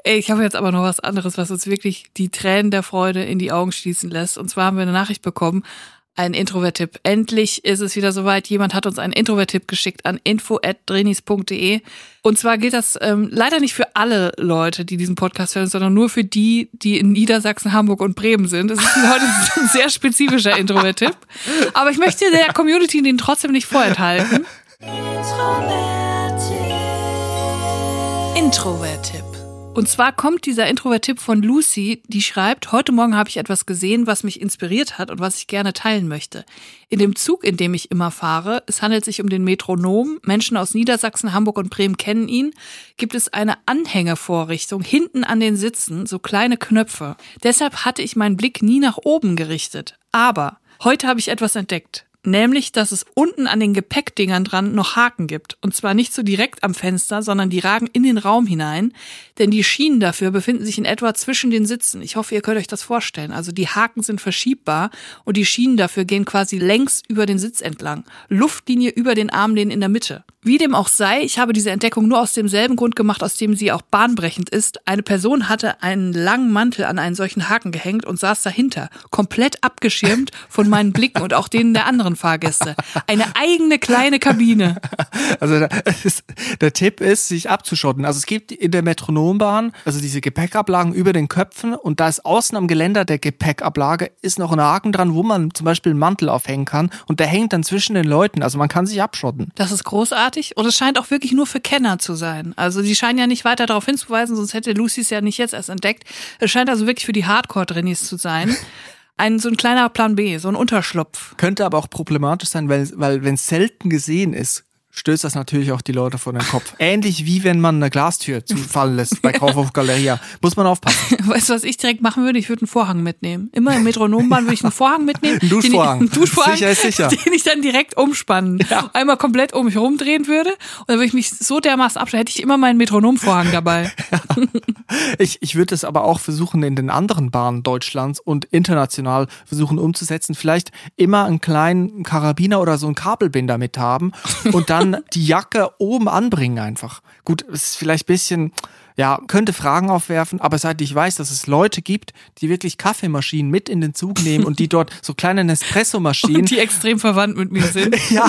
Speaker 1: Ey, ich habe jetzt aber noch was anderes, was uns wirklich die Tränen der Freude in die Augen schließen lässt. Und zwar haben wir eine Nachricht bekommen, ein Introvert-Tipp. Endlich ist es wieder soweit. Jemand hat uns einen Introvert-Tipp geschickt an info.drinis.de. Und zwar gilt das ähm, leider nicht für alle Leute, die diesen Podcast hören, sondern nur für die, die in Niedersachsen, Hamburg und Bremen sind. Es ist heute ein sehr spezifischer Introvert-Tipp. Aber ich möchte der Community den trotzdem nicht vorenthalten. Introvert-Tipp. Und zwar kommt dieser Introvert-Tipp von Lucy, die schreibt, heute Morgen habe ich etwas gesehen, was mich inspiriert hat und was ich gerne teilen möchte. In dem Zug, in dem ich immer fahre, es handelt sich um den Metronom, Menschen aus Niedersachsen, Hamburg und Bremen kennen ihn, gibt es eine Anhängevorrichtung hinten an den Sitzen, so kleine Knöpfe. Deshalb hatte ich meinen Blick nie nach oben gerichtet. Aber heute habe ich etwas entdeckt. Nämlich, dass es unten an den Gepäckdingern dran noch Haken gibt. Und zwar nicht so direkt am Fenster, sondern die ragen in den Raum hinein. Denn die Schienen dafür befinden sich in etwa zwischen den Sitzen. Ich hoffe, ihr könnt euch das vorstellen. Also die Haken sind verschiebbar und die Schienen dafür gehen quasi längs über den Sitz entlang. Luftlinie über den Armlehnen in der Mitte. Wie dem auch sei, ich habe diese Entdeckung nur aus demselben Grund gemacht, aus dem sie auch bahnbrechend ist. Eine Person hatte einen langen Mantel an einen solchen Haken gehängt und saß dahinter, komplett abgeschirmt von meinen Blicken und auch denen der anderen Fahrgäste. Eine eigene kleine Kabine.
Speaker 2: Also der, der Tipp ist, sich abzuschotten. Also es gibt in der Metronombahn, also diese Gepäckablagen über den Köpfen und da ist außen am Geländer der Gepäckablage ist noch ein Haken dran, wo man zum Beispiel einen Mantel aufhängen kann und der hängt dann zwischen den Leuten. Also man kann sich abschotten.
Speaker 1: Das ist großartig und es scheint auch wirklich nur für Kenner zu sein. Also die scheinen ja nicht weiter darauf hinzuweisen, sonst hätte Lucy es ja nicht jetzt erst entdeckt. Es scheint also wirklich für die Hardcore-Drennies zu sein. Ein, so ein kleiner Plan B, so ein Unterschlupf.
Speaker 2: Könnte aber auch problematisch sein, weil, weil wenn es selten gesehen ist, stößt das natürlich auch die Leute vor den Kopf. Ähnlich wie wenn man eine Glastür zufallen lässt bei Kaufhof Galeria. Muss man aufpassen.
Speaker 1: Weißt du, was ich direkt machen würde? Ich würde einen Vorhang mitnehmen. Immer im Metronombahn würde ich einen Vorhang mitnehmen.
Speaker 2: Ein Duschvorhang.
Speaker 1: Den ich, einen Duschvorhang,
Speaker 2: Sicher ist sicher.
Speaker 1: Den ich dann direkt umspannen.
Speaker 2: Ja.
Speaker 1: Einmal komplett um mich rumdrehen würde. Und dann würde ich mich so dermaßen abstellen, hätte ich immer meinen Metronomvorhang dabei.
Speaker 2: Ich, ich würde es aber auch versuchen, in den anderen Bahnen Deutschlands und international versuchen umzusetzen. Vielleicht immer einen kleinen Karabiner oder so einen Kabelbinder mit haben und dann die Jacke oben anbringen einfach. Gut, es ist vielleicht ein bisschen, ja, könnte Fragen aufwerfen, aber seit ich weiß, dass es Leute gibt, die wirklich Kaffeemaschinen mit in den Zug nehmen und die dort so kleine Nespresso-Maschinen
Speaker 1: Die extrem verwandt mit mir sind.
Speaker 2: ja,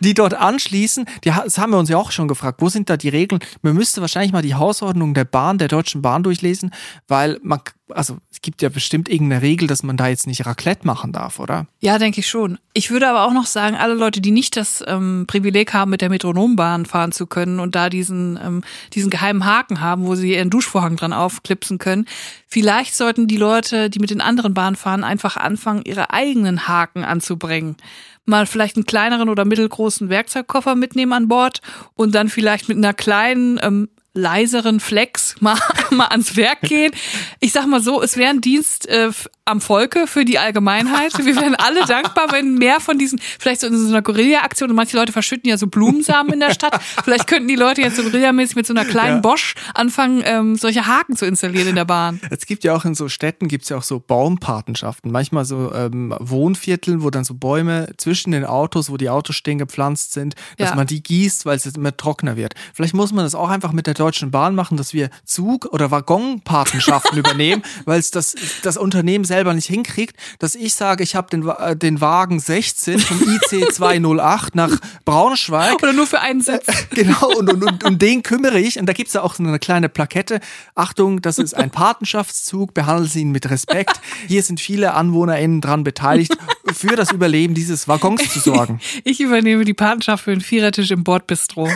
Speaker 2: die dort anschließen, die, das haben wir uns ja auch schon gefragt, wo sind da die Regeln? Man müsste wahrscheinlich mal die Hausordnung der Bahn, der Deutschen Bahn durchlesen, weil man, also es gibt ja bestimmt irgendeine Regel, dass man da jetzt nicht Raclette machen darf, oder?
Speaker 1: Ja, denke ich schon. Ich würde aber auch noch sagen, alle Leute, die nicht das ähm, Privileg haben, mit der Metronombahn fahren zu können und da diesen, ähm, diesen geheimen Haken haben, wo sie ihren Duschvorhang dran aufklipsen können, vielleicht sollten die Leute, die mit den anderen Bahnen fahren, einfach anfangen, ihre eigenen Haken anzubringen. Mal vielleicht einen kleineren oder mittelgroßen Werkzeugkoffer mitnehmen an Bord und dann vielleicht mit einer kleinen ähm, leiseren Flex mal, mal ans Werk gehen. Ich sag mal so, es wäre ein Dienst äh, am Volke für die Allgemeinheit. Wir wären alle dankbar, wenn mehr von diesen, vielleicht so in so einer Guerilla-Aktion, und manche Leute verschütten ja so Blumensamen in der Stadt, vielleicht könnten die Leute jetzt so guerillamäßig mit so einer kleinen
Speaker 2: Ja.
Speaker 1: Bosch anfangen, ähm, solche Haken zu installieren in der Bahn.
Speaker 2: Es gibt ja auch in so Städten gibt's ja auch so Baumpatenschaften, manchmal so ähm, Wohnvierteln, wo dann so Bäume zwischen den Autos, wo die Autos stehen gepflanzt sind, dass
Speaker 1: Ja.
Speaker 2: man die gießt, weil es jetzt immer trockener wird. Vielleicht muss man das auch einfach mit der Deutschen Bahn machen, dass wir Zug- oder Waggonpatenschaften übernehmen, weil es das, das Unternehmen selber nicht hinkriegt, dass ich sage, ich habe den, äh, den Wagen 16 vom IC 208 nach Braunschweig
Speaker 1: Oder nur für einen Sitz.
Speaker 2: Genau, und, und, und um den kümmere ich. Und da gibt's ja auch so eine kleine Plakette. Achtung, das ist ein Patenschaftszug, behandeln Sie ihn mit Respekt. Hier sind viele AnwohnerInnen dran beteiligt, für das Überleben dieses Waggons zu sorgen.
Speaker 1: Ich übernehme die Patenschaft für einen Vierertisch im Bordbistro.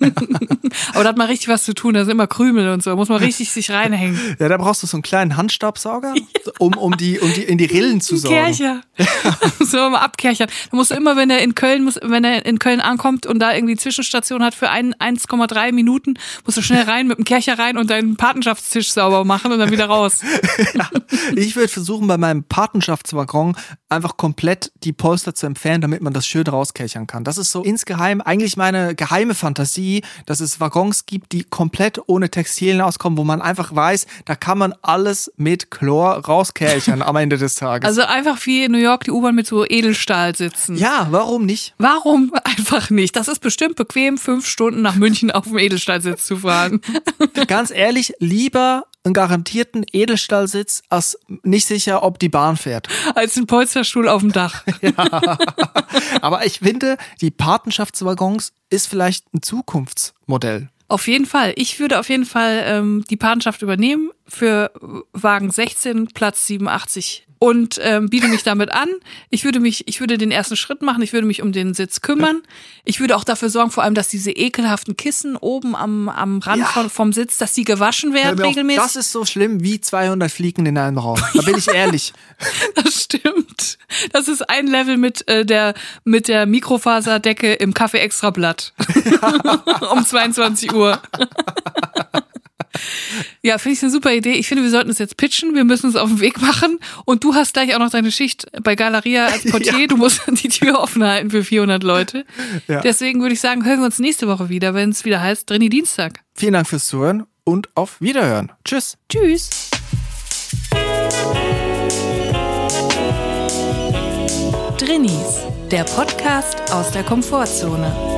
Speaker 1: Aber da hat man richtig was zu tun, da sind immer Krümel und so, da muss man richtig sich reinhängen.
Speaker 2: Ja, da brauchst du so einen kleinen Handstaubsauger, um, um, die, um die in die Rillen zu sorgen.
Speaker 1: Kercher. so mal abkerchern. Da musst du immer, wenn er in Köln muss, wenn er in Köln ankommt und da irgendwie Zwischenstation hat für ein, 1,3 Minuten, musst du schnell rein mit dem Kercher rein und deinen Patenschaftstisch sauber machen und dann wieder raus.
Speaker 2: Ich würde versuchen, bei meinem Patenschaftswaggon einfach komplett die Polster zu entfernen, damit man das schön rauskechern kann. Das ist so insgeheim eigentlich meine geheime Fantasie, dass es Waggons gibt, die komplett ohne Textilien auskommen, wo man einfach weiß, da kann man alles mit Chlor rauskechern am Ende des Tages.
Speaker 1: Also einfach wie in New York die U-Bahn mit so Edelstahl sitzen.
Speaker 2: ja, warum nicht?
Speaker 1: Warum einfach nicht? Das ist bestimmt bequem, fünf Stunden nach München auf dem Edelstahlsitz zu fahren.
Speaker 2: Ganz ehrlich, lieber einen garantierten Edelstahlsitz als nicht sicher, ob die Bahn fährt.
Speaker 1: Als ein Polsterstuhl auf dem Dach.
Speaker 2: Aber ich finde, die Patenschaftswaggons ist vielleicht ein Zukunftsmodell.
Speaker 1: Auf jeden Fall. Ich würde auf jeden Fall ähm, die Patenschaft übernehmen für Wagen 16, Platz 87 und ähm, biete mich damit an. Ich würde mich, ich würde den ersten Schritt machen. Ich würde mich um den Sitz kümmern. Ich würde auch dafür sorgen, vor allem, dass diese ekelhaften Kissen oben am, am Rand
Speaker 2: Ja.
Speaker 1: von, vom Sitz, dass die gewaschen werden
Speaker 2: mir auf,
Speaker 1: regelmäßig.
Speaker 2: Das ist so schlimm wie 200 Fliegen in einem Raum. Da bin ich ehrlich.
Speaker 1: Das stimmt. Das ist ein Level mit äh, der mit der Mikrofaserdecke im Kaffee Extrablatt um 22 Uhr. Ja, finde ich eine super Idee. Ich finde, wir sollten es jetzt pitchen. Wir müssen es auf den Weg machen. Und du hast gleich auch noch deine Schicht bei Galeria als Portier.
Speaker 2: Ja.
Speaker 1: Du musst die Tür offen halten für 400 Leute.
Speaker 2: Ja.
Speaker 1: Deswegen würde ich sagen, hören wir uns nächste Woche wieder, wenn es wieder heißt Drini Dienstag.
Speaker 2: Vielen Dank fürs Zuhören und auf Wiederhören. Tschüss.
Speaker 1: Tschüss. Drinnies, der Podcast aus der Komfortzone.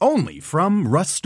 Speaker 4: Only from Rust